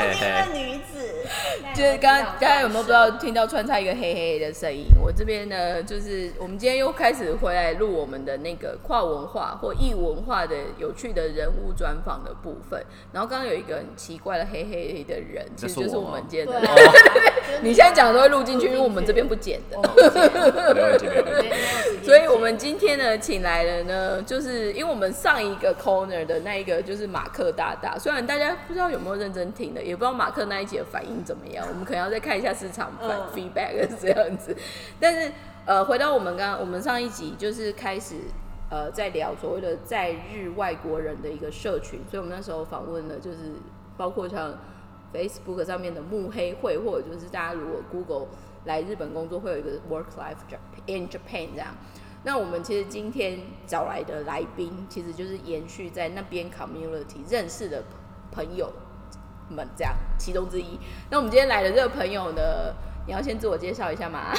中间的女子，就是刚刚刚才有没有不知道听到穿插一个嘿嘿的声音？我这边呢，就是我们今天又开始回来录我们的那个跨文化或异文化的有趣的人物专访的部分。然后刚刚有一个很奇怪的嘿嘿的人，其实就是我们今天的。你现在讲的都会录进去，因为我们这边不剪的。没问题，没问题。所以我们今天呢，请来了呢，就是因为我们上一个 corner 的那一个就是马克大大，虽然大家不知道有没有认真听的，也不知道马克那一集的反应怎么样，我们可能要再看一下市场反 feedback 是这样子。但是呃，回到我们刚刚我们上一集就是开始呃在聊所谓的在日外国人的一个社群，所以我们那时候访问了就是包括像 Facebook 上面的慕黑会，或者就是大家如果 Google 来日本工作会有一个 Work Life in Japan 这样。那我们其实今天找来的来宾，其实就是延续在那边 community 认识的朋友们这样其中之一。那我们今天来的这个朋友呢，你要先自我介绍一下吗？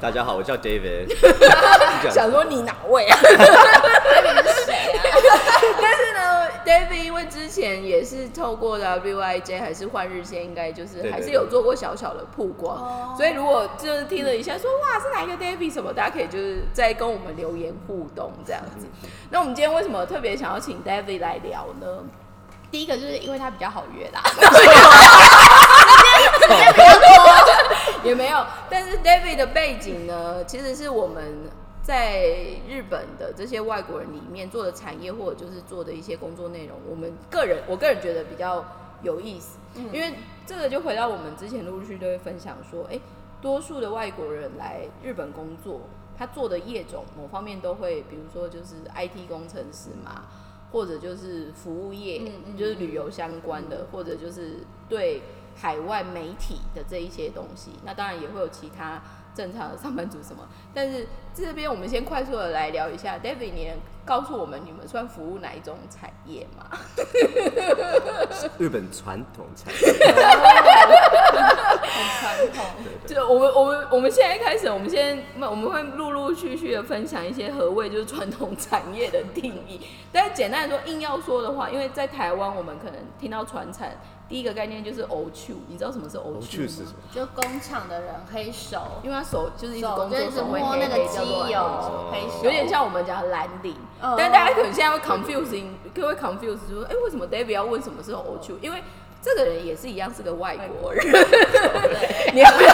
大家好，我叫 David。想说你哪位啊？但是呢，David 因为之前也是透过 WIJ 还是换日线，应该就是还是有做过小小的曝光，所以如果就是听了一下说哇是哪一个 David 什么，大家可以就是在跟我们留言互动这样子。那我们今天为什么特别想要请 David 来聊呢？第一个就是因为他比较好约啦，时间比较多，也没有。但是 David 的背景呢，其实是我们。在日本的这些外国人里面做的产业或者就是做的一些工作内容，我们个人我个人觉得比较有意思，因为这个就回到我们之前陆续都会分享说，哎，多数的外国人来日本工作，他做的业种某方面都会，比如说就是 IT 工程师嘛，或者就是服务业，就是旅游相关的，或者就是对海外媒体的这一些东西，那当然也会有其他。正常的上班族什么？但是这边我们先快速的来聊一下，David，你能告诉我们你们算服务哪一种产业吗？日本传统产业，很传统。就我们我们我们现在开始，我们先我们会陆陆续续的分享一些何谓就是传统产业的定义。但是简单来说，硬要说的话，因为在台湾，我们可能听到传产。第一个概念就是欧趣，你知道什么是欧趣是什么？就工厂的人黑手，因为他手就是一直工作，手摸那个机油，黑手，有点像我们讲蓝领。但大家可能现在会 confusing，会 confuse，说哎，为什么 David 要问什么是欧趣？因为这个人也是一样是个外国人。你要 不要？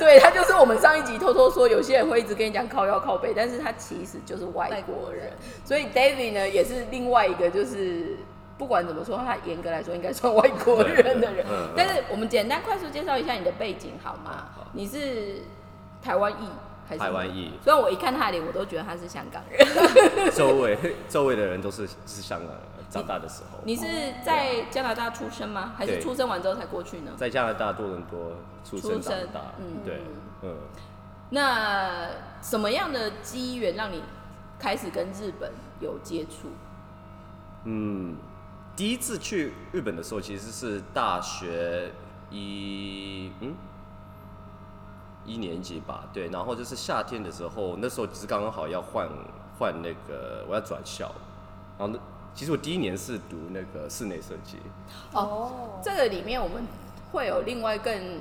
对他就是我们上一集偷偷说，有些人会一直跟你讲靠腰靠背，但是他其实就是外国人。所以 David 呢，也是另外一个就是。不管怎么说，他严格来说应该算外国人的人。但是我们简单快速介绍一下你的背景好吗？你是台湾裔还是台湾裔？虽然我一看他的脸，我都觉得他是香港人。周围周围的人都是是香港人长大的时候。你是在加拿大出生吗？还是出生完之后才过去呢？在加拿大多伦多出生长大。嗯，对，嗯。那什么样的机缘让你开始跟日本有接触？嗯。第一次去日本的时候，其实是大学一嗯一年级吧，对，然后就是夏天的时候，那时候只是刚刚好要换换那个我要转校，然后那其实我第一年是读那个室内设计。哦，这个里面我们会有另外更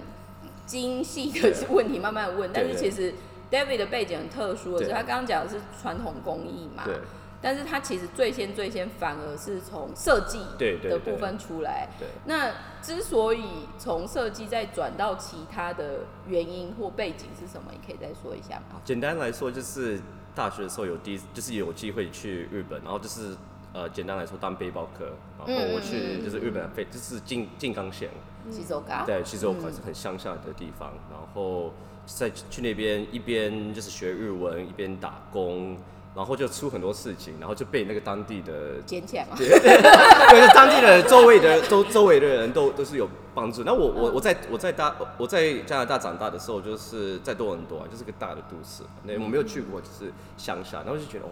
精细的问题慢慢问，但是其实 David 的背景很特殊，是他刚刚讲的是传统工艺嘛。对。但是他其实最先最先反而是从设计的部分出来。对。那之所以从设计再转到其他的原因或背景是什么？你可以再说一下吗？简单来说，就是大学的时候有第就是有机会去日本，然后就是呃，简单来说当背包客，然后我去就是日本的背就是静静冈县。西周冈。对，西周冈是很乡下的地方，然后在去那边一边就是学日文，一边打工。然后就出很多事情，然后就被那个当地的捡起来嘛，对，当地的周围的周周围的人都都是有帮助。那我我我在我在大我在加拿大长大的时候，就是在多伦多啊，就是个大的都市。那我没有去过，就是乡下，然后就觉得哦，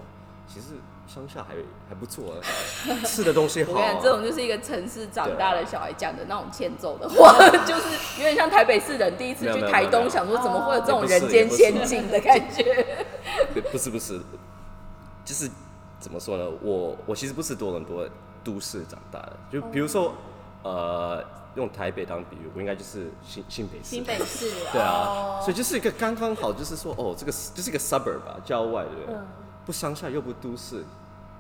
其实乡下还还不错，吃的东西好。我跟你讲，这种就是一个城市长大的小孩讲的那种欠揍的话，就是有点像台北市人第一次去台东，想说怎么会有这种人间仙境的感觉。不是不是。就是怎么说呢？我我其实不是多伦多都市长大的，就比如说、呃，用台北当比喻，我应该就是新新北市。新北市，对啊，哦所以就是一个刚刚好，就是说哦，这个就是一个 suburb 吧，郊外对不对？嗯不乡下又不都市，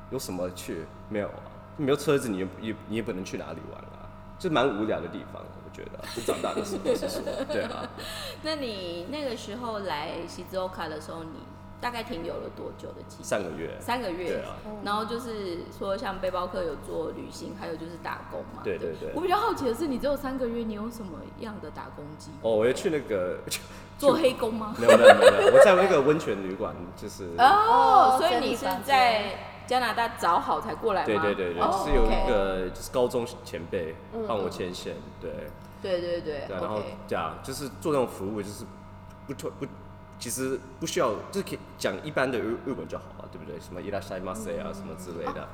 有什么去？没有啊，没有车子，你也也你也不能去哪里玩啊，就蛮无聊的地方，我觉得。就长大的时候是说，对啊，那你那个时候来西兹欧卡的时候，你大概停留了多久的期间？三个月。三个月。对啊，然后就是说，像背包客有做旅行，还有就是打工嘛。对对对我比较好奇的是，你只有三个月，你有什么样的打工机会？哦，我要去那个，做黑工吗？没有没有没有没有，我在那个温泉旅馆，就是。哦，哦所以你是在加拿大找好才过来吗？对对对对，哦是有一个就是高中前辈嗯帮我牵线，对对对对对，然后。这样就是做那种服务，就是不特不，其实不需要，就是可以讲一般的日日文就好了，对不对？什么伊拉塞马塞啊，什么之类的。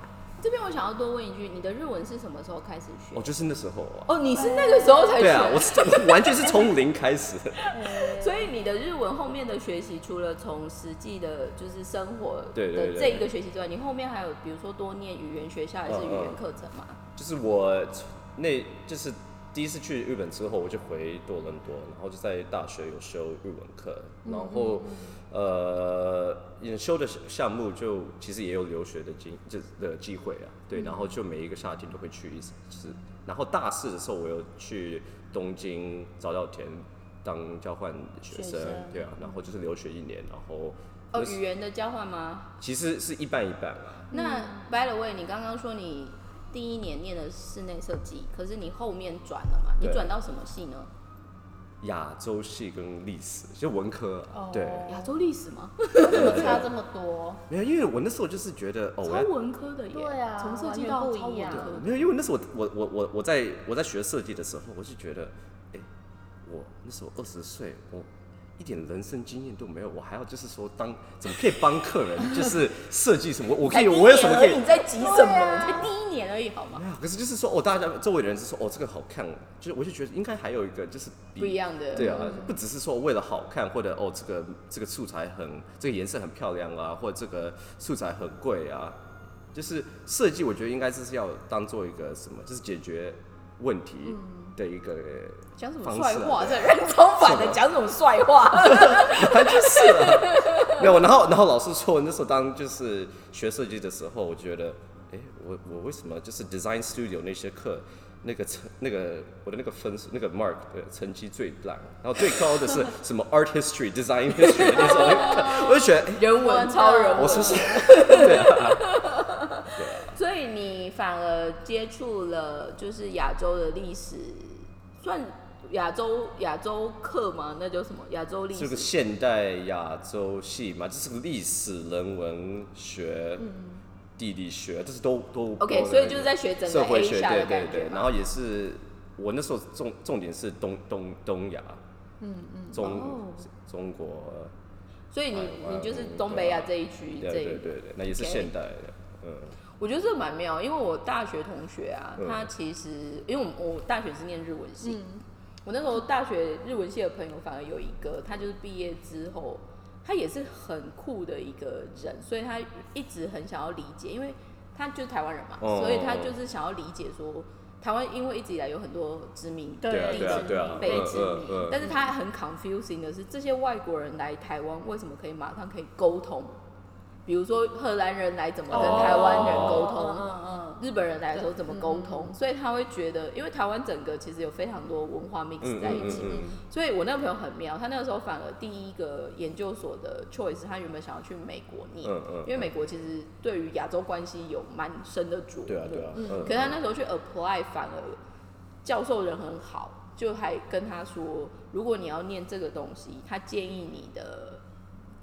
这边我想要多问一句，你的日文是什么时候开始学？哦，就是那时候啊。哦，你是那个时候才学？对啊，我是我完全是从零开始。所以你的日文后面的学习，除了从实际的，就是生活的这一个学习之外，你后面还有比如说多念语言学校还是语言课程吗？就是我那就是第一次去日本之后，我就回多伦多，然后就在大学有修日文课，然后呃也修的项目就其实也有留学的经这的机会啊，对，然后就每一个夏天都会去一次，就是然后大四的时候我又去东京早稻田当交换学生学生，对啊，然后就是留学一年，然后哦，语言的交换吗？其实是一半一半啊。那 by the way，你刚刚说你第一年念的室内设计，可是你后面转了嘛？你转到什么系呢？亚洲系跟历史，就文科啊、哦对，亚洲历史吗？怎么 差这么多？没有，因为我那时候就是觉得哦，我超文科的耶，对啊从设计到超文科。没有，因为那时候我我我我我在我在学设计的时候，我是觉得，哎、我那时候二十岁，我一点人生经验都没有，我还要就是说当怎么可以帮客人就是设计什么？我可以，我有什么可以？你在急什么？才第一年而已，好吗？没有，可是就是说，哦，大家周围的人是说，哦，这个好看，就是我就觉得应该还有一个就是不一样的对啊，不只是说为了好看，或者哦，这个这个素材很，这个颜色很漂亮啊，或者这个素材很贵啊，就是设计，我觉得应该是要当做一个什么，就是解决问题的一个讲什么帅话？这人超反的，讲什么帅话？他就是了。没有，然后然后老师说，那时候当就是学设计的时候，我觉得，哎、我我为什么就是 design studio 那些课，那个成那个我的那个分数那个 mark 的成绩最烂，然后最高的是 什么 art history、design history 那时候我就觉得，哎、人文超人文，我是不是？对啊，反而接触了就是亚洲的历史，算亚洲亚洲课吗？那叫什么？亚洲历史。这个。现代亚洲系嘛，这是个历史、人文学、地理学，这是都都 OK，所以就是在学整个社会学，对对对，然后也是我那时候重重点是东东东亚，嗯嗯，中、哦。中国，所以你你就是东北亚这一区对对对对，那也是现代的，嗯，我觉得这蛮妙，因为我大学同学啊，嗯他其实因为我我大学是念日文系，我那时候大学日文系的朋友反而有一个，他就是毕业之后，他也是很酷的一个人，所以他一直很想要理解，因为他就是台湾人嘛，哦所以他就是想要理解说。台湾因为一直以来有很多殖民对对啊地址对啊对啊，被嗯殖民，嗯嗯但是他很 confusing 的是，这些外国人来台湾为什么可以马上可以沟通？比如说荷兰人来怎么跟台湾人沟通？嗯嗯日本人来的时候怎么沟通，所以他会觉得，因为台湾整个其实有非常多文化 mix 嗯在一起，所以我那个朋友很妙，他那个时候反而第一个研究所的 choice，他原本想要去美国念，因为美国其实对于亚洲关系有蛮深的琢磨，对啊对啊，嗯，可是他那时候去 apply 反而教授人很好，就还跟他说，如果你要念这个东西，他建议你的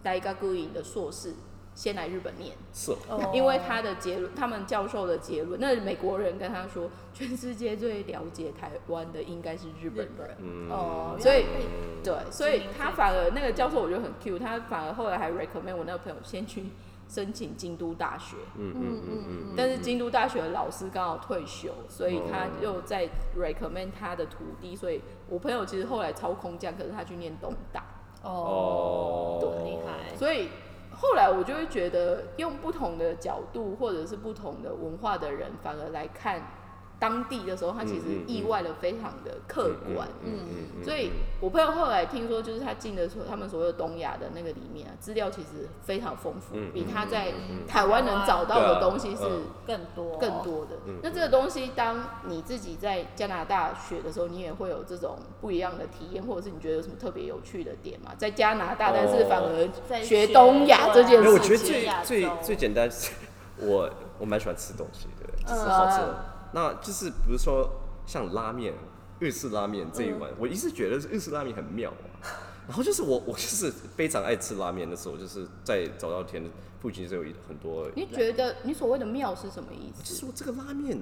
大学院的硕士先来日本念。是。因为他的结论，他们教授的结论，那美国人跟他说，全世界最了解台湾的应该是日本人。嗯。哦，所以对，所以他反而那个教授我觉得很 Q，他反而后来还 recommend 我那个朋友先去申请京都大学，嗯嗯嗯嗯，但是京都大学的老师刚好退休，所以他哦。又在 recommend 他的徒弟，所以我朋友其实后来超空降，可是他去念东大，哦，多，厉害。所以后来我就会觉得，用不同的角度或者是不同的文化的人，反而来看当地的时候，他其实意外的非常的客观。嗯嗯嗯，所以我朋友后来听说，就是他进的时候，他们所谓的东亚的那个里面啊，资料其实非常丰富，嗯比他在台湾能找到的东西是更多更多的。嗯那这个东西，当你自己在加拿大学的时候，你也会有这种不一样的体验，或者是你觉得有什么特别有趣的点吗？在加拿大，哦但是反而学东亚这件事情，觉得最最最简单是，我我蛮喜欢吃东西的，就是嗯好吃的。那就是比如说像拉面，日式拉面这一嗯碗，我一直觉得日式拉面很妙啊。然后就是我我就是非常爱吃拉面的时候，就是在早稻田的附近是有一很多，你觉得你所谓的妙是什么意思？就是说这个拉面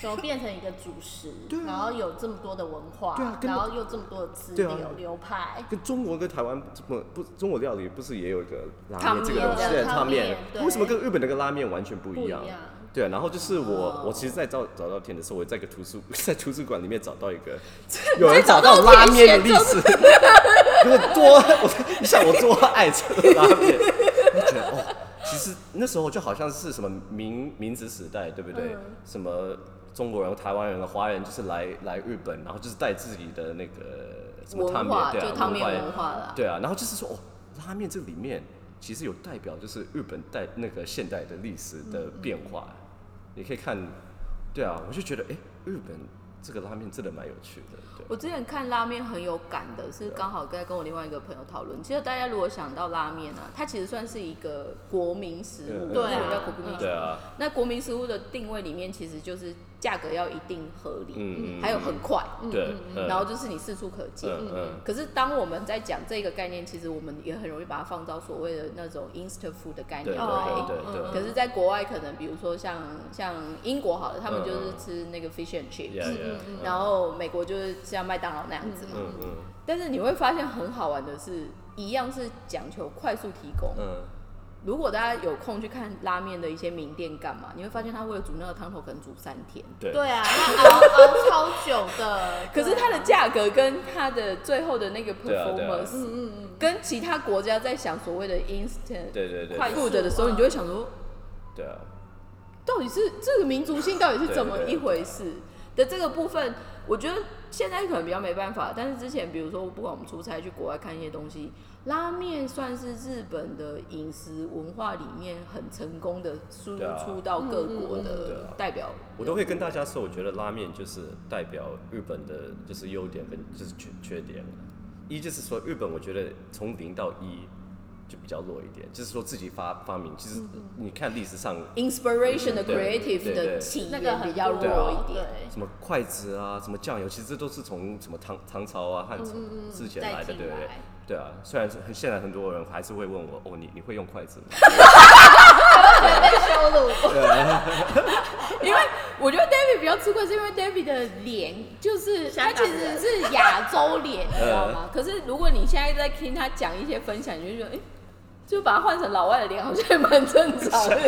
怎么变成一个主食，对啊然后有这么多的文化，对啊然后又这么多的资对啊流流派，跟中国跟台湾这么不中国料理不是也有一个拉面这个东西？汤汤面为什么跟日本那个拉面完全不一样不一样？对啊，然后就是我，哦我其实，在找找到田的时候，我在一个图书在图书馆里面找到一个，有人找到拉面的历史，我多我你想我多爱吃拉面，我觉得哦，其实那时候就好像是什么明明治时代，对不对？嗯什么中国人、台湾人、华人就是来来日本，然后就是带自己的那个什么汤文化面，对啊，就汤面文文化啦。对啊，然后就是说哦，拉面这里面其实有代表就是日本代那个现代的历史的变化，你可以看，对啊，我就觉得哎，日本这个拉面真的蛮有趣的，对。我之前看拉面很有感的，是刚好在跟我另外一个朋友讨论。其实大家如果想到拉面啊，它其实算是一个国民食物，日文叫国民食物。那国民食物的定位里面，其实就是价格要一定合理，嗯嗯还有很快，对，嗯然后就是你四处可见。嗯嗯可是当我们在讲这个概念，其实我们也很容易把它放到所谓的那种 instant food 的概念来。对对对，可是，在国外可能，比如说像像英国好了，他们就是吃那个 fish and chips，、yeah, yeah, 然后美国就是像麦当劳那样子嘛。嗯嗯但是你会发现很好玩的是，一样是讲求快速提供。嗯，如果大家有空去看拉面的一些名店干嘛，你会发现他为了煮那个汤头可能煮三天。对。对啊，它熬熬超久的，可是它的价格跟它的最后的那个 performance，、跟其他国家在想所谓的 instant 对对对快对。food 的时候，你就会想说，对啊，到底是这个民族性到底是怎么一回事？的这个部分，我觉得现在可能比较没办法，但是之前比如说不管我们出差去国外看一些东西，拉面算是日本的饮食文化里面很成功的输出到各国对的啊代表。我都会跟大家说，我觉得拉面就是代表日本的，就是优点跟就是缺缺点。一就是说，日本我觉得从零到一就比较弱一点，就是说自己发发明，其实你看历史上 inspiration 的 creative 对对的起那个比较弱一点。什么筷子啊，什么酱油，其实这都是从什么唐唐朝啊、汉朝之前来的，对不对来？对啊，虽然是很现在很多人还是会问我，哦，你你会用筷子吗？被羞辱。因为我觉得 David 比较吃亏，是因为 David 的脸就是他其实是亚洲脸，你知道吗？可是如果你现在在听他讲一些分享，你就觉得，哎、就把它换成老外的脸，好像也蛮正常的。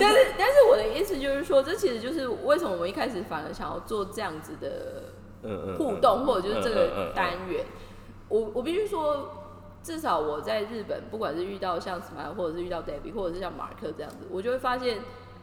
但是，但是我的意思就是说，这其实就是为什么我们一开始反而想要做这样子的互动，或者就是这个嗯单元。我我必须说，至少我在日本，不管是遇到像 Smile，或者是遇到 David，或者是像马克这样子，我就会发现。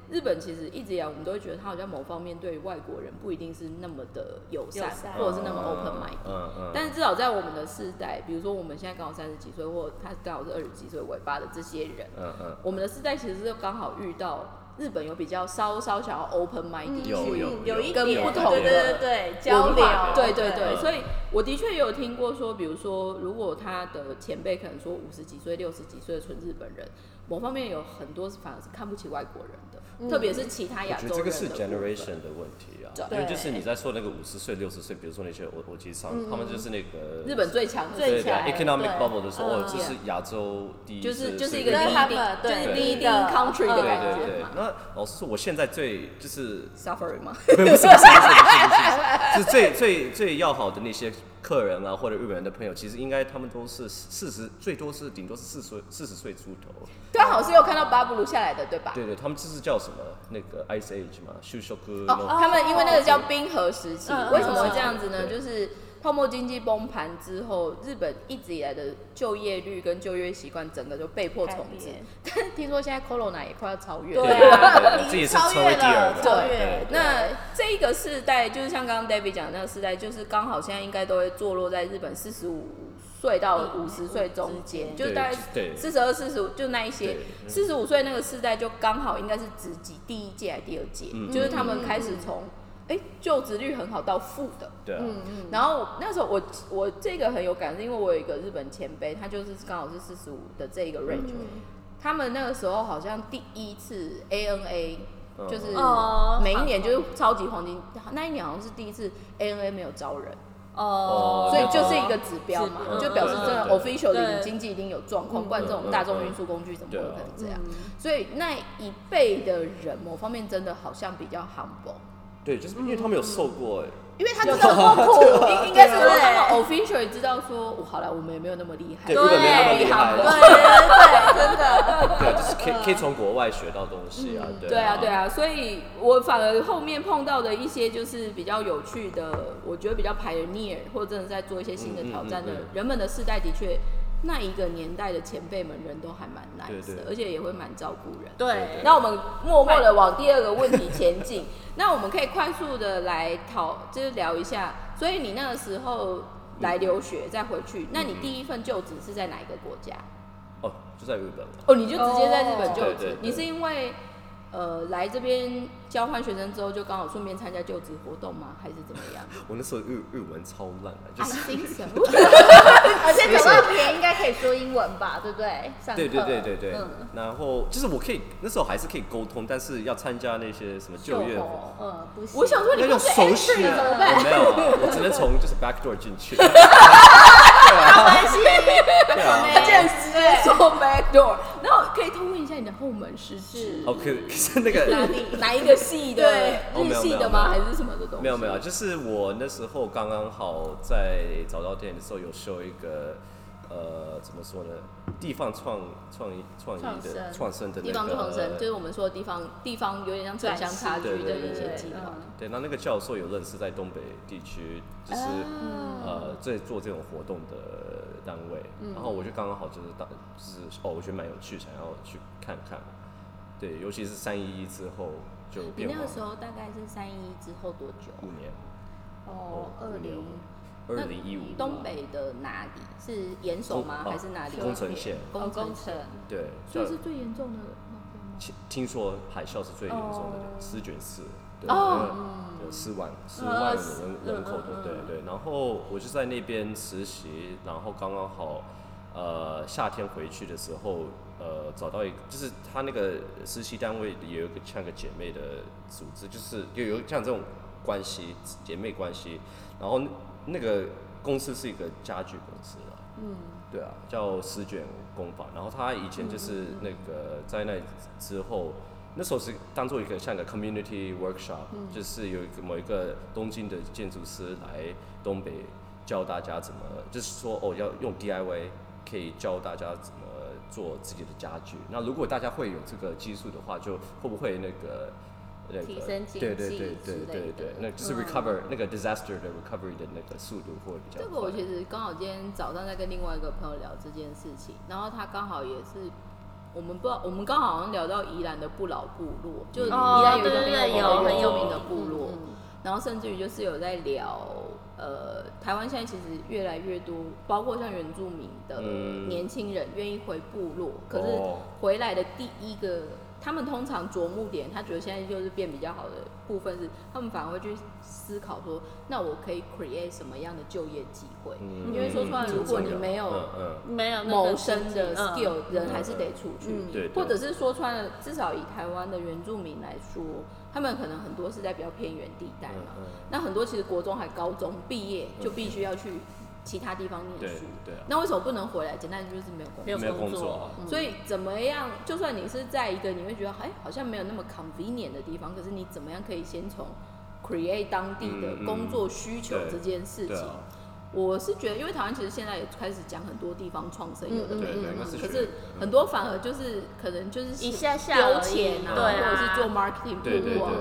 日本其实一直以来，我们都会觉得他好像某方面对外国人不一定是那么的友善，友善。或者是那么 open mind。嗯嗯，但是至少在我们的世代，比如说我们现在刚好三十几岁，或他刚好是二十几岁尾巴的这些人，嗯嗯，我们的世代其实是刚好遇到日本有比较稍稍想要 open mind 去有有有。一跟点不同的对对对对交流，对对对，嗯。所以我的确也有听过说，比如说，如果他的前辈可能说五十几岁、六十几岁的纯日本人，某方面有很多是反而是看不起外国人的，特别是其他亚我觉洲人的得这个是 generation 的问题啊，因为就是你在说那个五十岁、六十岁，比如说那些我我其实上，他们就是那个日本最强的对对最强。economic bubble 的时候，嗯。哦，这是亚洲第一，就是就是一个这是 leading，就是对 leading country 的嗯感对对对觉嘛。那老师说，我现在最就是 suffering 吗，不是不是不是不是最最最要好的那些客人啊，或者日本人的朋友，其实应该他们都是四十，最多是顶多是四十岁四十岁出头。刚好是有看到巴布鲁下来的，对吧？对对，他们这是叫什么？那个 Ice Age 嘛，修修哥。哦，他们因为那个叫冰河时期，嗯为什么会这样子呢？就是泡沫经济崩盘之后，日本一直以来的就业率跟就业习惯整个就被迫重置。但是听说现在 Corona 也快要超越了。对啊，对这也是超越了，超对越。那这一个世代，就是像刚刚 David 讲的那个世代，就是刚好现在应该都会坐落在日本四十五岁到五十岁中间，就大概四十二、四十五，就那一些四十五岁那个世代，就刚好应该是职级第一届还是第二届，嗯就是他们开始从哎、就职率很好到负的。对啊，嗯嗯，然后那时候我我这个很有感，是因为我有一个日本前辈，他就是刚好是四十五的这一个 range，、他们那个时候好像第一次 ANA 嗯。就是哦每一年就是超级黄金，那一年好像是第一次 ANA 没有招人，哦，所以就是一个指标嘛，就表示真的 official 的经济一定有状况，嗯。不然这种嗯大众运输工具怎么可能这样？嗯。所以那一辈的人某方面真的好像比较 humble。对，就是因为他们有受过，因为他真的很苦，应应该是说对他们 official 也知道说，我好了，我们也没有那么厉害，对日本没有那么厉害。对对对，真的，对，就是可以可以从国外学到东西啊，对对啊，对啊，所以我反而后面碰到的一些就是比较有趣的，我觉得比较 pioneer 或者真的在做一些新的挑战的嗯。嗯嗯嗯人们的世代，的确那一个年代的前辈们人都还蛮 nice 的，对对而且也会蛮照顾人。对，那我们默默的往第二个问题前进。那我们可以快速的来讨，就是聊一下。所以你那个时候来留学，再回去，那你第一份就职是在哪一个国家？哦，就在日本，哦，你就直接在日本就职。你是因为呃来这边交换学生之后，就刚好顺便参加就职活动吗？还是怎么样 我那时候日日文超烂的，就？I 是 think so。而且走到别应该可以说英文吧，对不对？上课对对对对对嗯，然后就是我可以那时候还是可以沟通，但是要参加那些什么就业嗯，不行。我想说你要用不是手写 entry 啊，怎么办我没有啊，我只能从就是 back door 进去。关系，对啊，竟然直接说 back door，然后可以通问一下你的后门是是哦，可 可是那个哪里？哪一个系的？对。日系的吗？还是什么的东西？没有没有，就是我那时候刚刚好在找到店的时候有修一个呃怎么说呢，地方创创意创意的创生。的那地方创生，就是我们说的地方地方有点像城乡差距的一些计划。对，那那个教授有认识在东北地区，就是、呃在做这种活动的单位，然后我就刚刚好就是当就是哦，我觉得蛮有趣，想要去看看。对，尤其是三一一之后就你变化那个时候大概是三一一之后多久？五年，哦，二零二零一五东北的哪里？是岩手吗？工还是哪里？宫城县宫工程城。对，所以是最严重的那边吗？听听说海啸是最严重的哦，狮卷四，对，哦有四万四呃万人人口的嗯，嗯对对。然后我就在那边实习，然后刚刚好，呃，夏天回去的时候，呃，找到一个，就是他那个实习单位也有一个像个姐妹的组织，就是有有像这种关系姐妹关系，然后那那个公司是一个家具公司啦，嗯，对啊，叫丝卷工坊。然后他以前就是那个在那之后，那时候是当做一个像个 community workshop，、就是有一个某一个东京的建筑师来东北教大家怎么，就是说哦要用 DIY 可以教大家怎么做自己的家具。那如果大家会有这个技术的话，就会不会那个？那个提升经济对对对对之类的。对对，那就是嗯。recover、那个 disaster 的 recovery 的那个速度会比较快。这个我其实刚好今天早上在跟另外一个朋友聊这件事情，然后他刚好也是，我们不知道，我们刚好好像聊到宜兰的不老部落，就是宜哦兰有一个对对对很有有很有名的部落，然后甚至于就是有在聊，呃，台湾现在其实越来越多，包括像原住民的嗯。年轻人愿意回部落，可是哦。回来的第一个，他们通常着目点，他觉得现在就是变比较好的部分是，他们反而会去思考说，那我可以 create 什么样的就业机会？嗯因为说穿了，如果你没有没有那个谋生的 skill，、人还是得出去。嗯对，对或者是说穿了，至少以台湾的原住民来说，他们可能很多是在比较偏远地带嘛。那很多其实国中还高中毕业就必须要去其他地方念书。对啊，那为什么不能回来？简单就是没有工作。没有工工作作啊，嗯所以怎么样？就算你是在一个你会觉得哎好像没有那么 convenient 的地方，可是你怎么样可以先从 create 当地的工作需求这件事情？我是觉得，因为台湾其实现在也开始讲很多地方创生有的没的可是很多反而就是可能就是一下下丢钱啊，或者是做 marketing 对对曝光，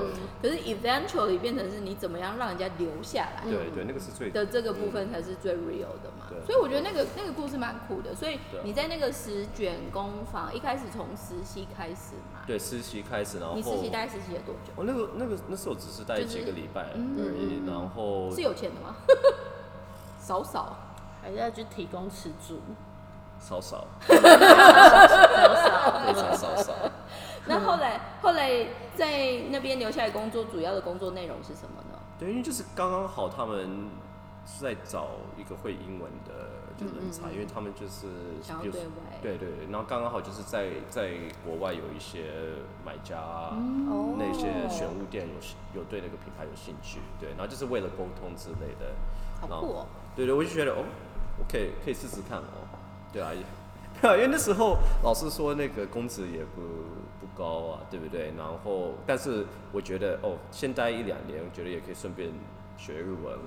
可是 eventually 变成是你怎么样让人家留下来。对对，那个是最的这个部分才是最 real 的嘛，对。所以我觉得那个那个故事蛮酷的。所以你在那个十卷工坊一开始从实习开始嘛，对实习开始，然后你实习大概实习了多久？我，那个那个那时候只是待就是几个礼拜而嗯已，然后是有钱的吗？少少，还是要去提供吃住，少少，少少。非常少少。那后来后来在那边留下来工作，主要的工作内容是什么呢？对，因为就是刚刚好，他们是在找一个会英文的就人才，因为他们就是嗯想要对外。对对对，然后刚刚好就是在在国外有一些买家那些选物店有有对那个品牌有兴趣，对，然后就是为了沟通之类的，然后好酷哦！对对，我就觉得哦，我可以可以试试看哦，对啊，对啊，因为那时候老师说那个工资也不不高啊，对不对？然后，但是我觉得哦，先待一两年，我觉得也可以顺便学日文，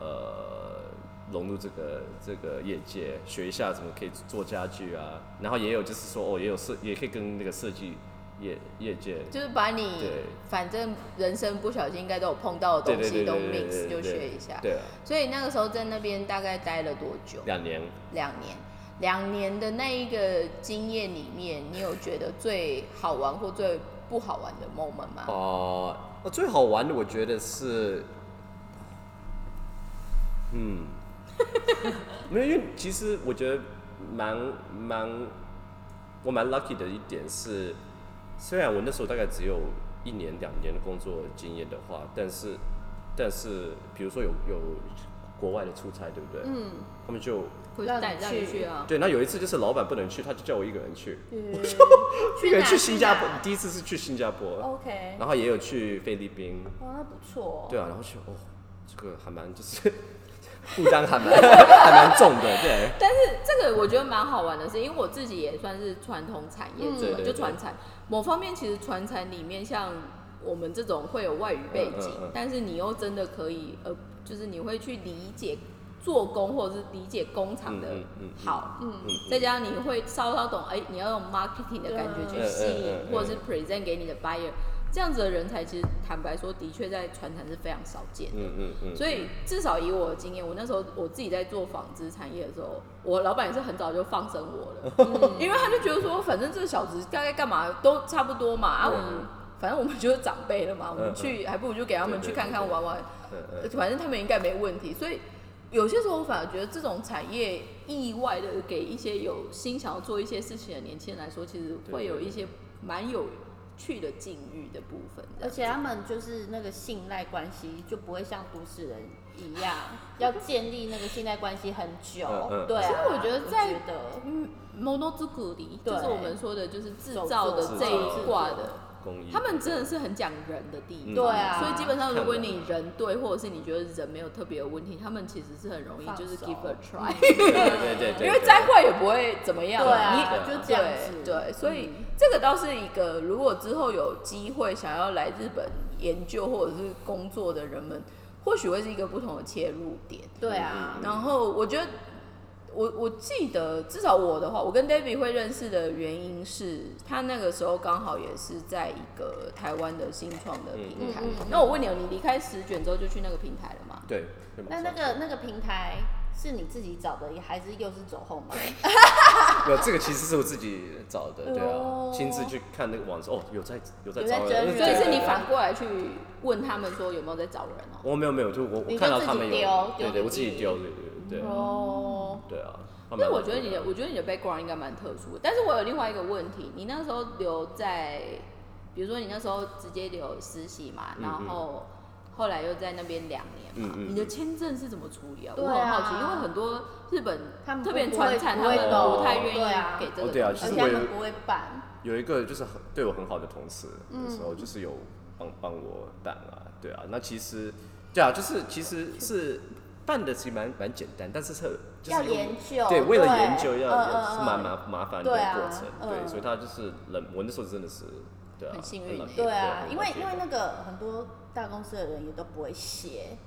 呃，融入这个这个业界，学一下怎么可以做家具啊，然后也有就是说哦，也有设，也可以跟那个设计业业界就是把你反正人生不小心应该都有碰到的东西都 mix 就学一下。对啊，所以那个时候在那边大概待了多久？两年。两年。两年的那一个经验里面，你有觉得最好玩或最不好玩的 moment 吗？哦、呃，最好玩的我觉得是，嗯，没有，因为其实我觉得蛮蛮我蛮 lucky 的一点是，虽然我那时候大概只有一年两年的工作经验的话，但是但是比如说有有国外的出差，对不对？嗯，他们就让你会带让你去去啊。对，那有一次就是老板不能去，他就叫我一个人去，去一个人哪去新加坡，第一次是去新加坡，OK，然后也有去菲律宾。哇，那不错。对啊，然后去哦，这个还蛮就是负担还蛮 还蛮重的，对。但是这个我觉得蛮好玩的是，因为我自己也算是传统产业者，对对对就传产某方面，其实传承里面像我们这种会有外语背景，嗯嗯嗯。但是你又真的可以呃，就是你会去理解做工或者是理解工厂的好，嗯嗯再加上你会稍稍懂，哎、你要用 marketing 的感觉去嗯吸引，或者是 present 给你的 buyer，这样子的人才，其实坦白说，的确在传产是非常少见的。嗯嗯嗯。所以至少以我的经验，我那时候我自己在做纺织产业的时候，我老板也是很早就放生我了，嗯 因为他就觉得说，反正这个小子大概干嘛都差不多嘛，啊，我们反正我们就是长辈了嘛，我们去还不如就给他们去看看玩玩，反正他们应该没问题。所以有些时候我反而觉得这种产业意外的给一些有心想要做一些事情的年轻人来说，其实会有一些蛮有趣的境遇的部分。而且他们就是那个信赖关系，就不会像都市人一样要建立那个信赖关系很久。嗯嗯对啊，所以我觉得在觉得嗯，monozuku 对就是我们说的，就是制造的这一挂的，公益。他们真的是很讲人的地方。嗯对啊所以基本上如果你人对，或者是你觉得人没有特别有问题，他们其实是很容易就是手 give a try，对对对因为再坏也不会怎么样。对啊，你就这样子。对对，所以嗯这个倒是一个，如果之后有机会想要来日本研究或者是工作的人们，或许会是一个不同的切入点。对啊，然后我觉得，我我记得至少我的话，我跟 David 会认识的原因是他那个时候刚好也是在一个台湾的新创的平台。嗯嗯嗯那我问你哦，你离开十卷之后就去那个平台了吗？对。那那个那个平台是你自己找的，还是又是走后门？没有这个其实是我自己找的，对哦啊，亲自去看那个网站，哦，有在有在有在招人所以是你反过来去问他们说有没有在找人哦？我没有没有，就我我看到他们自己丢有，丢对对，我自己丢，对对对哦，对啊。他所以们我觉得你的，我觉得你的 background 应该蛮特殊的。但是我有另外一个问题，你那时候留在，比如说你那时候直接留实习嘛，嗯然后后来又在那边两年嘛，嗯嗯你的签证是怎么处理啊？我很好奇，因为很多日本他们特别传产，他们不会懂不太愿意给这个哦对啊而且他们不会办。有一个就是很对我很好的同事，嗯那时候就是有帮帮我办啊，对啊，那其实对啊，就是其实是办的其实蛮蛮简单，但是是就是要研究对，为了研究要是蛮麻麻烦的对啊过程，对，嗯。所以他就是人，我那时候真的是对啊，很幸运。对啊，因为因为那个很多大公司的人也都不会写，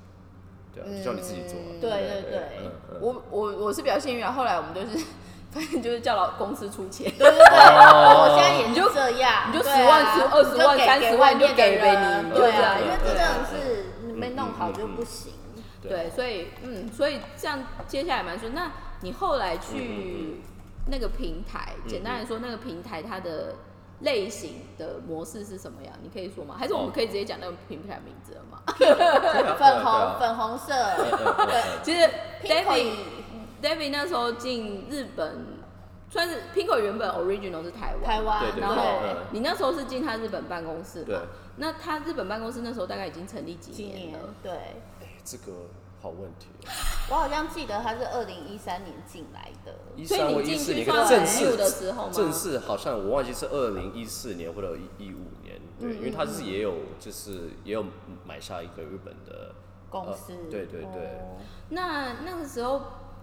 对啊，就叫你自己做啊。对对对嗯嗯。我我我是比较幸运啊，后来我们就是反正就是叫老公司出钱，对对对，哦。我现在也就这样，你就对啊10万出20万你就给30万就给给你对啊，因为这真的是你没弄好就不行。对，所以嗯，所以这样接下来蛮顺。那你后来嗯去那个平台，简单来说，那个平台它的类型的模式是什么样？你可以说吗？还是我们可以直接讲那个平台名字了吗？粉红粉红色，其实 David David 那时候进日本，算是 Pinko 原本 original 是台湾，台湾对对对然后嗯你那时候是进他日本办公室对嘛？那他日本办公室那时候大概已经成立几年了？对。哎这个好问题。我好像记得他是二零一三年进来的，一所以你三或一四年，进去算可正式的时候吗？正式好像我忘记是二零一四年或者一五年，对，嗯因为他是也有就是也有买下一个日本的公司。呃对对对。哦。那那个时候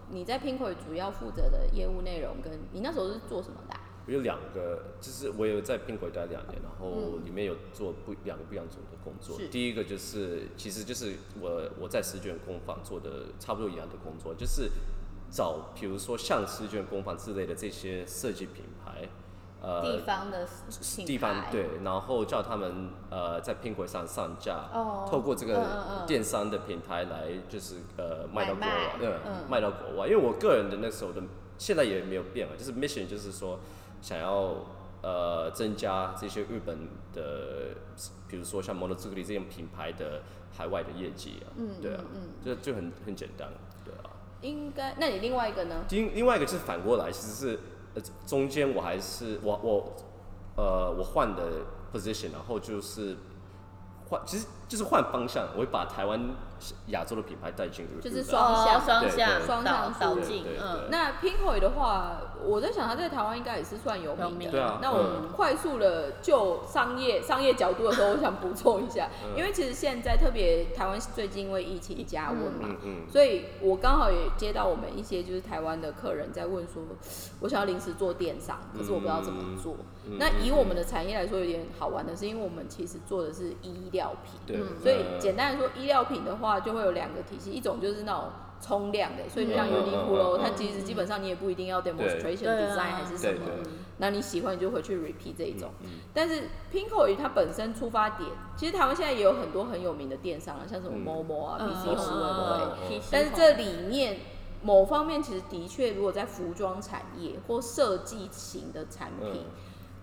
你在 Pinko 主要负责的业务内容，跟你那时候是做什么的啊、我有两个，就是我有在苹果待两年，然后嗯里面有做不两个不一样种的工作。第一个就是，其实就是我我在试卷工坊做的差不多一样的工作，就是找比如说像试卷工坊之类的这些设计品牌，呃，地方的品地方牌对，然后叫他们呃在苹果上上架，哦透过这个电商的平台来就是呃卖到国外，嗯，嗯卖到国外。因为我个人的那时候的现在也没有变啊，就是 mission 就是说想要呃增加这些日本的，比如说像 o z u k i 这种品牌的海外的业绩啊，嗯对啊嗯，嗯就就很很简单，对啊。应该，那你另外一个呢？另另外一个就是反过来，其实是呃中间我还是我我呃我换的 position，然后就是换，其实就是换方向，我会把台湾亚洲的品牌带进日就是双向哦双向双向导进嗯，那 Pinko 的话，我在想他在台湾应该也是算有名的。对啊那我们快速的就商业商业角度的时候，我想补充一下，嗯。因为其实现在特别台湾最近因为疫情加温嘛，所以我刚好也接到我们一些就是台湾的客人在问说，我想要临时做电商，可是我不知道怎么做。嗯那以我们的产业来说，有点好玩的是，因为我们其实做的是医疗品，嗯所以呃简单来说，医疗品的话就会有两个体系，一种就是那种冲量的，所以就像嗯嗯嗯 Uniqlo，嗯它其实基本上你也不一定要 demonstration design 还是什么对对，那你喜欢你就回去 repeat 这一种。嗯但是 Pinko 它本身出发点，其实台湾现在也有很多很有名的电商啊，像什么嗯。Momo 啊、嗯 PC 嗯 Home 啊嗯对。嗯嗯但是这里面某方面其实的确，如果在服装产业或设计型的产品、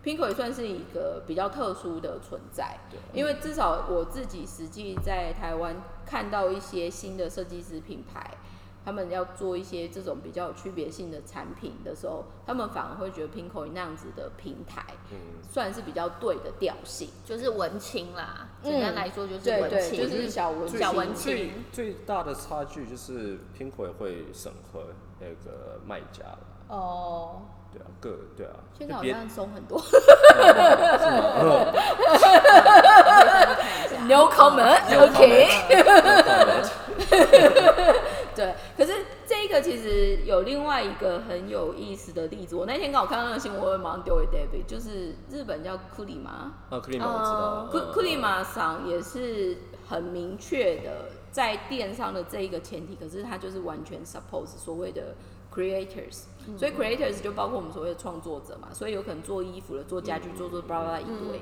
k o 也算是一个比较特殊的存在。对因为至少我自己实际在台湾看到一些新的设计师品牌，他们要做一些这种比较有区别性的产品的时候，他们反而会觉得 Pinko 那样子的平台嗯算是比较对的调性。就是文青啦，嗯简单来说就是文青，就是小文小文青青最最大的差距就是苹果会审核那个卖家了，哦，对啊，各对啊，现在好像松很多。嗯看一下 No comment. OK. 对，可是这个其实有另外一个很有意思的例子。我那天刚好看到那个新闻，我会马上丢给 David，就是日本叫库里马，啊，库里马我知道，库嗯库里马桑也是很明确的在电商的这一个前提，可是它就是完全 suppose 所谓的 creators，、所以 creators 就包括我们所谓的创作者嘛，所以有可能做衣服的、做家具、做做 blah blah 一堆。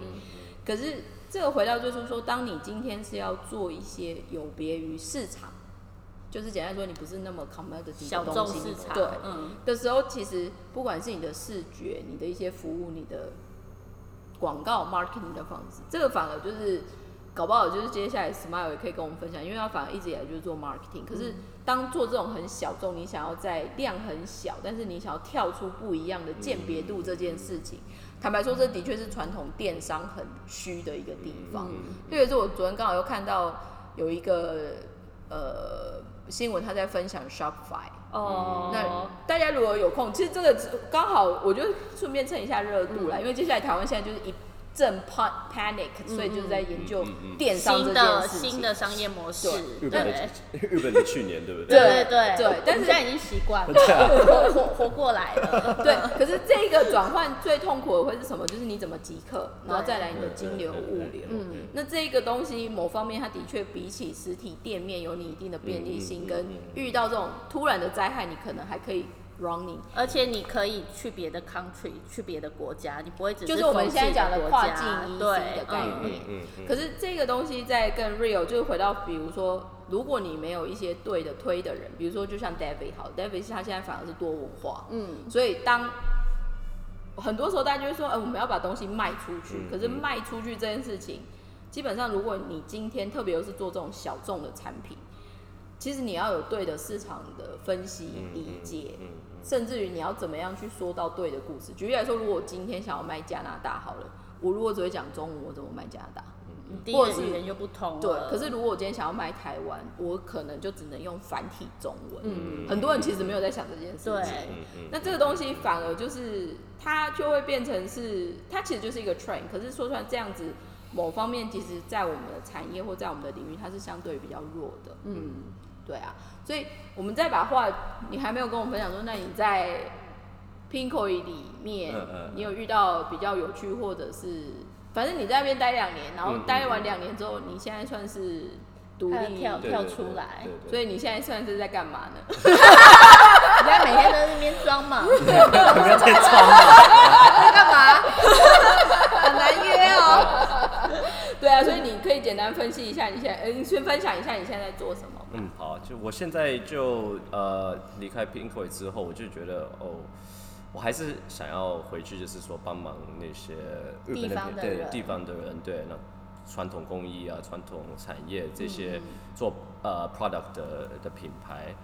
可是这个回到就是说，当你今天是要做一些有别于市场，就是简单说，你不是那么 commodity 小的东西，众市场，对，嗯，的时候，其实不管是你的视觉、你的一些服务、你的广告 marketing 的方式，这个反而就是搞不好就是接下来 Smile 也可以跟我们分享，因为他反而一直以来就是做 marketing。可是当做这种很小众，你想要在量很小，但是你想要跳出不一样的鉴别度这件事情，坦白说，这的确是传统电商很虚的一个地方。特别是我昨天刚好又看到有一个呃新闻，他在分享 Shopify。哦，那大家如果有空，其实这个刚好，我就顺便蹭一下热度啦，因为接下来台湾现在就是一正 pa- panic，所以就是在研究电商这件新的事情。新的商业模式，日本对。的日本的去年对不对？对？对对对。但是现在已经习惯了，对啊活活活过来了。对，可是这个转换最痛苦的会是什么？就是你怎么即刻，然后再来你的金流、物流。嗯。那这个东西某方面它的确比起实体店面有你一定的便利性，跟嗯遇到这种突然的灾害，你可能还可以 running。而且你可以去别的 country，去别的国家，你不会只就是我们现在讲的跨境 EC 对的概嗯念。嗯嗯可是这个东西在更 real，就是回到比如说，如果你没有一些对的推的人，比如说就像 David 好，David 是他现在反而是多文化，嗯，所以当很多时候大家就会说，呃，我们要把东西卖出去。嗯可是卖出去这件事情，基本上如果你今天特别又是做这种小众的产品，其实你要有对的市场的分析、嗯理解，嗯甚至于你要怎么样去说到对的故事。举例来说，如果我今天想要卖加拿大好了，我如果只会讲中文，我怎么卖加拿大？嗯第一或者是语言就不同了。对，可是如果我今天想要卖台湾，我可能就只能用繁体中文。嗯很多人其实没有在想这件事情。对那这个东西反而就是它就会变成是，它其实就是一个 train。可是说出来这样子，某方面其实在我们的产业或在我们的领域，它是相对比较弱的。嗯，对啊，所以我们再把话，你还没有跟我分享说，那你在 Pinko 里面，嗯嗯你有遇到比较有趣，或者是反正你在那边待两年，然后待完两年之后，你现在算是独立，跳跳出来所以你现在算是在干嘛呢？你在每天都在那边装嘛，不要再装了。在干嘛？很难约哦。对啊，所以你可以简单分析一下你现在，呃，你先分享一下你现在在做什么。嗯，好，就我现在就呃离开 Pinkoi 之后，我就觉得哦，我还是想要回去，就是说帮忙那些日本地的对地方的人，对那传统工艺啊、传统产业这些嗯做呃 product 的的品牌，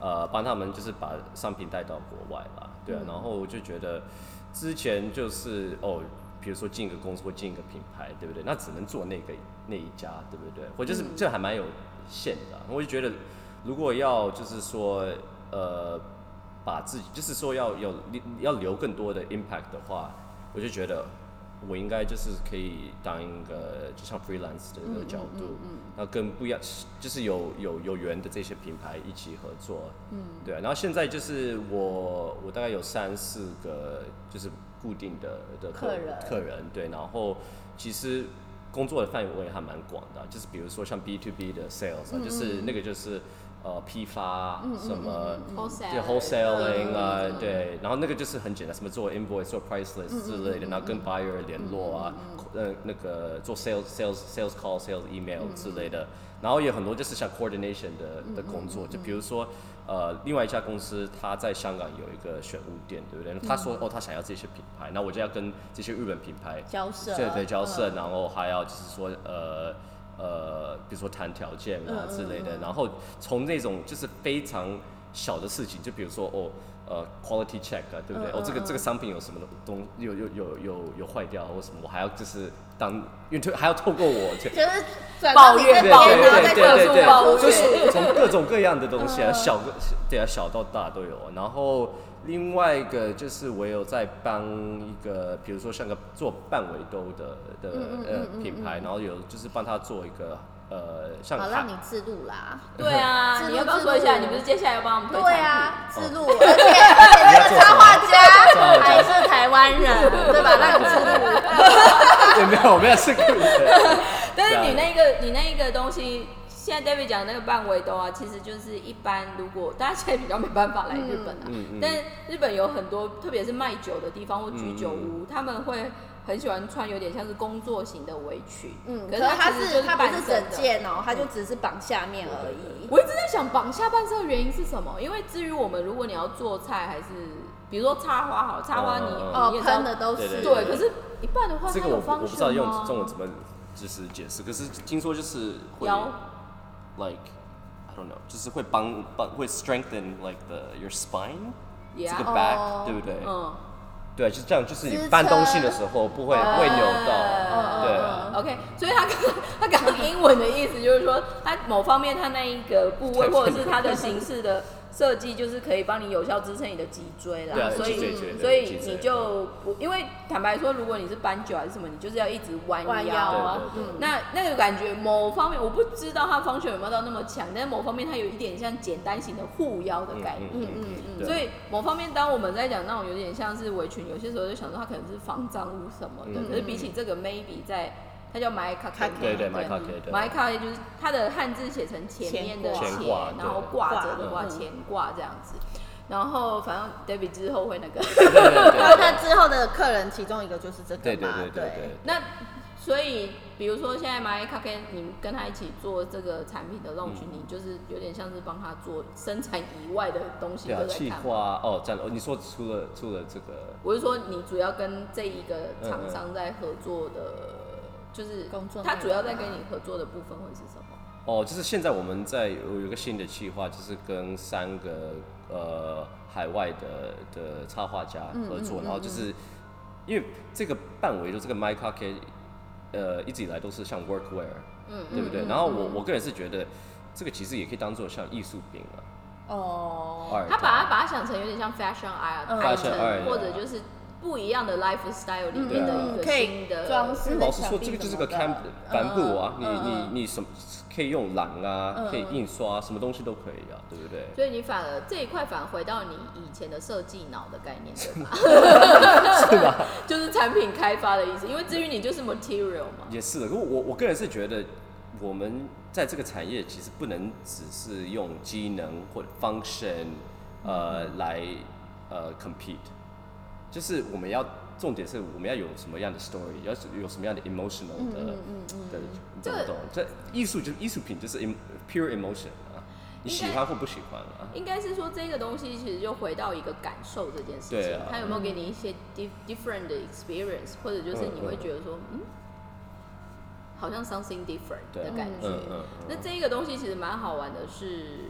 呃，帮他们就是把商品带到国外啦，对啊，嗯然后我就觉得之前就是哦。比如说进一个公司或进一个品牌，对不对？那只能做那个那一家，对不对？或就是这还蛮有限的啊、我就觉得，如果要就是说，呃，把自己就是说要有要留更多的 impact 的话，我就觉得我应该就是可以当一个就像 freelance 的一个角度，那跟不一样，就是有有有缘的这些品牌一起合作，嗯，对啊。然后现在就是我我大概有三四个就是固定的的客人。客人对，然后其实工作的范围还蛮广的，就是比如说像 B to B 的 sales 啊，就是那个就是呃批发什么。对 wholesale wholesaling 啊，对，然后那个就是很简单，什么做 invoice、做 price list 之类的，然后跟 buyer 联络啊，呃，那个做 sales、sales、sales call、sales email 之类的，然后也有很多就是像 coordination 的的工作，就比如说。呃，另外一家公司，他在香港有一个选物店，对不对？他说，哦，他想要这些品牌，那我就要跟这些日本品牌交涉，对对，交涉，嗯。然后还要就是说呃呃，比如说谈条件啊嗯之类的，然后从那种就是非常小的事情，就比如说哦呃 quality check 啊，对不对？嗯哦，这个嗯这个商品有什么东有有有有有坏掉或什么，我还要就是当因为还要透过我去。就是抱怨抱怨对对对对，就是从各种各样的东西啊，嗯小个对啊，小到大都有。然后另外一个就是我有在帮一个，比如说像个做半围兜的的嗯呃品牌，然后有就是帮他做一个呃像好卡让你自录啦。对啊，自 录你要不要自说一下？你不是接下来要帮我们推对？啊，自录，而且而且这个插画家还是台湾人，对吧？让你自录。也没有没有是故意的，但是你那个你那个东西，现在 David 讲那个半围兜啊，其实就是一般如果大家现在比较没办法来日本啊，嗯嗯但日本有很多，特别是卖酒的地方或居酒嗯屋，他们会很喜欢穿有点像是工作型的围裙，嗯，可是它是它不是整件哦，它就只是绑下面而已。我一直在想绑下半身的原因是什么？因为至于我们，如果你要做菜，还是比如说插花好，插花你、嗯嗯嗯哦，也知道喷的都是。对可是一半的话，这个我不它有方我不知道用式吗？中文怎么就是解释，可是听说就是会腰 like I don't know，就是会帮帮会 strengthen like the your spine 这个 back、哦对不对？嗯。对，就是这样，就是你搬东西的时候不会会扭到，嗯对嗯 OK，所以他刚他刚刚英文的意思就是说，他某方面他那一个部位或者是他的形式的设计就是可以帮你有效支撑你的脊椎啦，对啊所以脊椎对对所以脊椎你就不因为坦白说，如果你是搬久还是什么，你就是要一直弯弯腰腰啊。对对对嗯。那那个感觉，某方面我不知道它方选有没有到那么强，但是某方面它有一点像简单型的护腰的概念。嗯嗯嗯，所以某方面，当我们在讲那种有点像是围裙，有些时候就想说它可能是防脏物什么的。嗯。可是比起这个，maybe 在它叫 my c a k 对对。My kake，对。My k 就是它的汉字写成前面的前然后挂着的挂嗯。前挂这样子。然后反正 David 之后会那个，他之后的客人其中一个就是这个对对嘛，对对对。那所以比如说现在 my k a k 你跟他一起做这个产品的 launch，、你嗯就是有点像是帮他做生产以外的东西对啊，气都在看吗。化哦，这样哦，你说除了除了这个，我是说，你主要跟这一个嗯厂商在合作的，就是工作他主要在跟你合作的部分会是什么？哦，就是现在我们在有有一个新的计划，就是跟三个呃海外的的插画家合作，然后就是因为这个范围的这个 My k 呃一直以来都是像 workwear，嗯，对不对？然后我我个人是觉得这个其实也可以当做像艺术品啊，哦，他把它把它想成有点像 fashion art 嗯。Art，或者就是不一样的 lifestyle 里面的一个新的装饰因为老实说，这个就是个什么的 camp 帆布啊，你你你什么可以用染啊，嗯可以印刷，什么东西都可以啊，对不对？所以你反而这一块反而回到你以前的设计脑的概念，对吧？是吧？就是产品开发的意思，因为至于你就是 material 嘛。也是的，可是我我个人是觉得，我们在这个产业其实不能只是用机能或者 function 呃来呃 compete，就是我们要重点是我们要有什么样的 story，要有什么样的 emotional 的、嗯嗯嗯的这这种，这艺术就艺术品就是 pure emotion 啊，你喜欢或不喜欢啊。应该是说这个东西其实就回到一个感受这件事情，对啊。它有没有给你一些 dif different 的 experience，或者就是你会觉得说，嗯，好像 something different 的感觉。嗯嗯那这一个东西其实蛮好玩的是，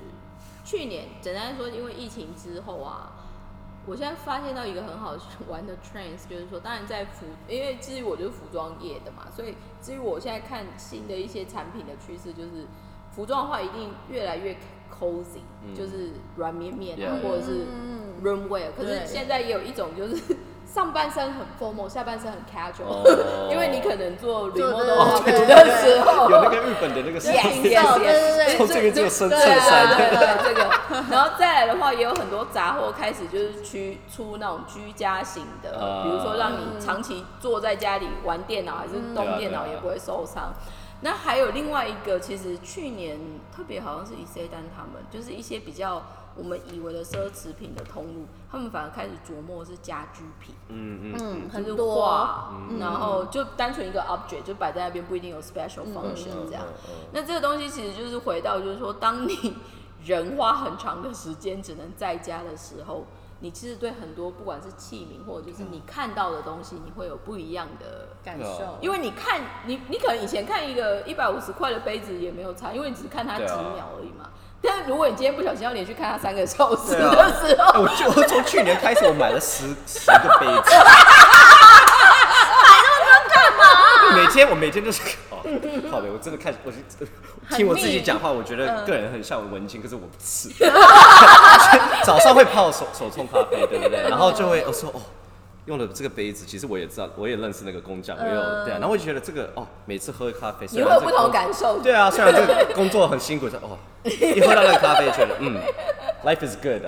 去年简单来说，因为疫情之后啊，我现在发现到一个很好玩的 trends，就是说，当然在服，因为至于我就是服装业的嘛，所以至于我现在看新的一些产品的趋势，就是服装的话一定越来越 cozy，、嗯就是软绵绵啊 Yeah 或者是嗯 room wear。可是现在也有一种就是上半身很 formal，下半身很 casual，、哦。因为你可能做做 remote 的时候，有那个日本的那个对 yes, 对对从这个就有深对衬衫啊对对这个，然后再来的话，也有很多杂货开始就是去出那种居家型的，啊。比如说让你长期坐在家里玩电脑，还是动电脑也不会受伤。那还有另外一个，其实去年特别好像是以 C 丹他们，就是一些比较我们以为的奢侈品的通路，他们反而开始琢磨是家居品。嗯嗯嗯，很多然后就单纯一个 object 就摆在那边，不一定有 special 嗯 function 这样。嗯嗯那这个东西其实就是回到，就是说，当你人花很长的时间只能在家的时候，你其实对很多不管是器皿或者就是你看到的东西，你会有不一样的。感受，因为你看你，你可能以前看一个一百五十块的杯子也没有差，因为你只看它几秒而已嘛。但是如果你今天不小心要连续看它三个小时的时候，哎我就我从去年开始，我买了十十个杯子。每天我每天都是哦，好的，我真的看我就听我自己讲话，我觉得个人很像文青，可是我不是。早上会泡手手冲咖啡，对不对？然后就会我说哦。用了这个杯子，其实我也知道，我也认识那个工匠，我有对啊，然后我就觉得这个哦，每次喝咖啡，你会有不同的感受。对啊，虽然这个工作很辛苦，但哦，一喝到那个咖啡，觉得嗯，life is good。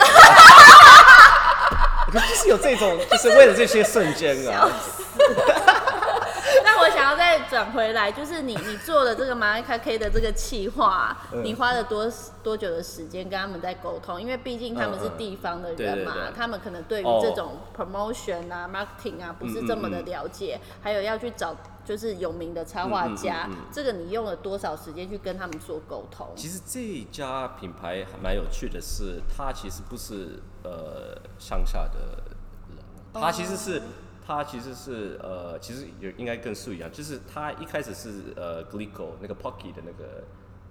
可 是就是有这种，就是为了这些瞬间啊，转回来，就是你你做的这个马来卡 K 的这个企划，嗯你花了多多久的时间跟他们在沟通？因为毕竟他们是地方的人嘛，他们可能对于哦这种 promotion 啊、marketing 啊不是这么的了解，还有要去找就是有名的插画家，嗯嗯嗯嗯这个你用了多少时间去跟他们做沟通？其实这一家品牌还蛮有趣的是，它其实不是呃乡下的人，它其实是。它其实是呃，其实也应该跟树一样，就是它一开始是呃 Glico 那个 Pocky 的那个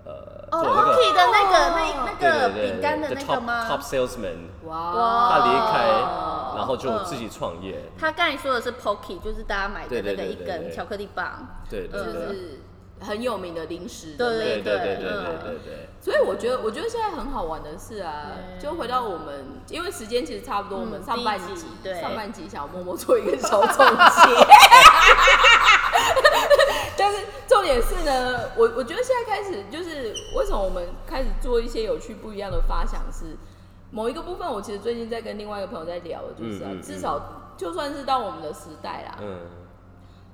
呃哦做那个，Pocky 的那个那那个对对饼干的对那 top 个吗？top salesman，哇。他离开，哦然后就自己创业，他刚才说的是 Pocky，就是大家买的那个一对对对对对。根巧克力棒。对对就对。是很有名的零食的对类对对对对嗯对对对。所以我觉得，我觉得现在很好玩的是啊，就回到我们，因为时间其实差不多，我们嗯上半集上半集想要默默做一个小总结。但是重点是呢，我我觉得现在开始就是为什么我们开始做一些有趣不一样的发想是。某一个部分，我其实最近在跟另外一个朋友在聊，就是啊，至少就算是到我们的时代啦，嗯，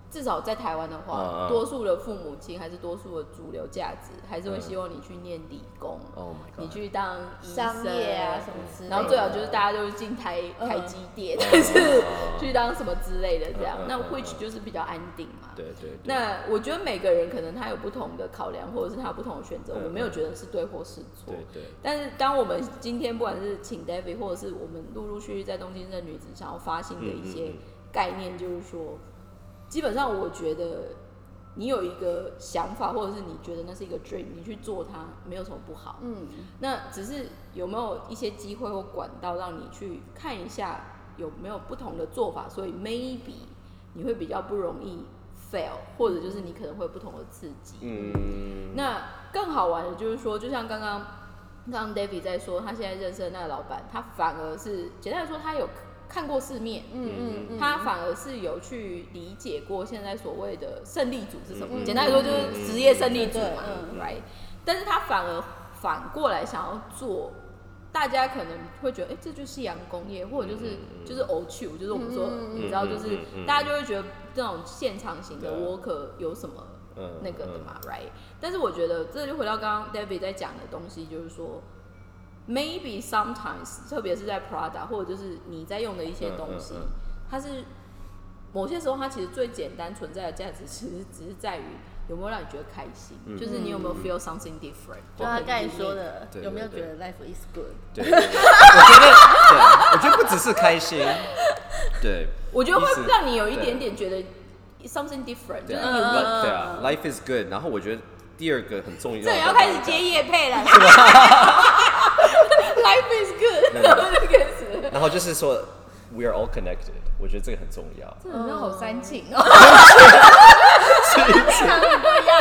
至少在台湾的话，嗯嗯。多数的父母亲还是多数的主流价值，还是会嗯希望你去念理工，Oh 你去当医商业啊什么之类的，然后最好就是大家就是进台嗯。台积电，但是哦去当什么之类的这样。那嗯 which 就是比较安定嘛。对对对。那我觉得每个人可能他有不同的考量，或者是他有不同的选择，嗯我没有觉得是对或是错。对。对，但是当我们今天不管是请 David，或者是我们陆陆续续在东京的女子想要发新的一些概念，就是说，基本上我觉得你有一个想法，或者是你觉得那是一个 dream，你去做它没有什么不好。嗯，那只是有没有一些机会或管道让你去看一下有没有不同的做法，所以 maybe 你会比较不容易 fail，或者就是你可能会有不同的刺激。嗯，那更好玩的就是说，就像刚刚刚刚 David 在说，他现在认识的那个老板，他反而是简单来说，他有看过世面，嗯嗯嗯，他反而是有去理解过现在所谓的胜利组是什么。嗯简单来说，就是职业胜利组嘛、嗯 r i g h t 但是他反而反过来想要做。大家可能会觉得，哎、这就是夕阳工业，或者就是、嗯就是 o 趣，就是我们说，你知道，就是、大家就会觉得这种现场型的对。worker 有什么嗯那个的嘛、r i g h t 但是我觉得这就回到刚刚 David 在讲的东西，就是说，maybe sometimes，特别是在 Prada 或者就是你在用的一些东西，嗯嗯嗯它是某些时候它其实最简单存在的价值，其实只是在于有没有让你觉得开心，嗯就是你有没有 feel something different，就他刚才说的，对有没有对对觉得 life is good？对，我觉得，对，我觉得不只是开心，对，我觉得会让你有一点点觉得 something different，就是对啊 unique。对啊，life is good。然后我觉得第二个很重要的，这也要开始接叶配了 ，Life is good，然后就开始，然后就是说，we are all connected。我觉得这个很重要。这好像好煽情哦。唱的不一样，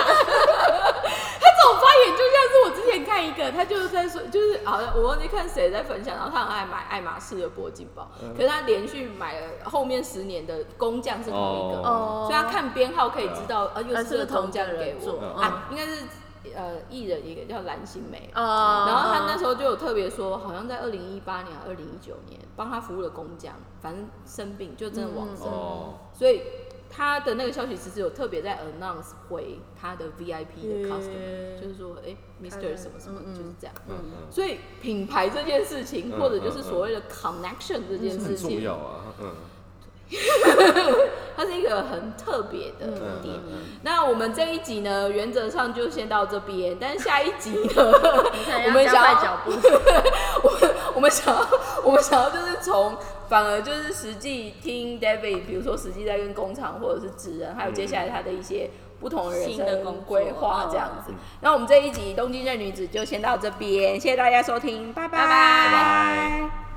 他这种发言就像是我之前看一个，他就是在说，就是好像我忘记看谁在分享，然后他很爱买爱马仕的铂金包，可是他连续买了后面十年的工匠是同一个，哦。所以他看编号可以知道，呃，又呃是同工匠个人给我。做。啊，应该是呃艺人一个叫蓝心湄。哦然后他那时候就有特别说，好像在二零一八年、二零一九年帮他服务的工匠，反正生病就真的往生，哦，所以他的那个消息其实有特别在 announce 回他的 VIP 的 customer，、耶就是说，哎、m 他 r 的什么什么，就是这样。嗯嗯，所以品牌这件事情，嗯或者就是所谓的 connection 这件很重事情，要啊，嗯，它是一个很特别的嗯点。嗯那我们这一集呢，原则上就先到这边，但是下一集呢，我们想要快脚步。我们我们想要，我们想要就是从反而就是实际听 David，比如说实际在跟工厂或者是职人，还有接下来他的一些不同的人生规划这样子。那我们这一集东京热女子就先到这边，谢谢大家收听，拜拜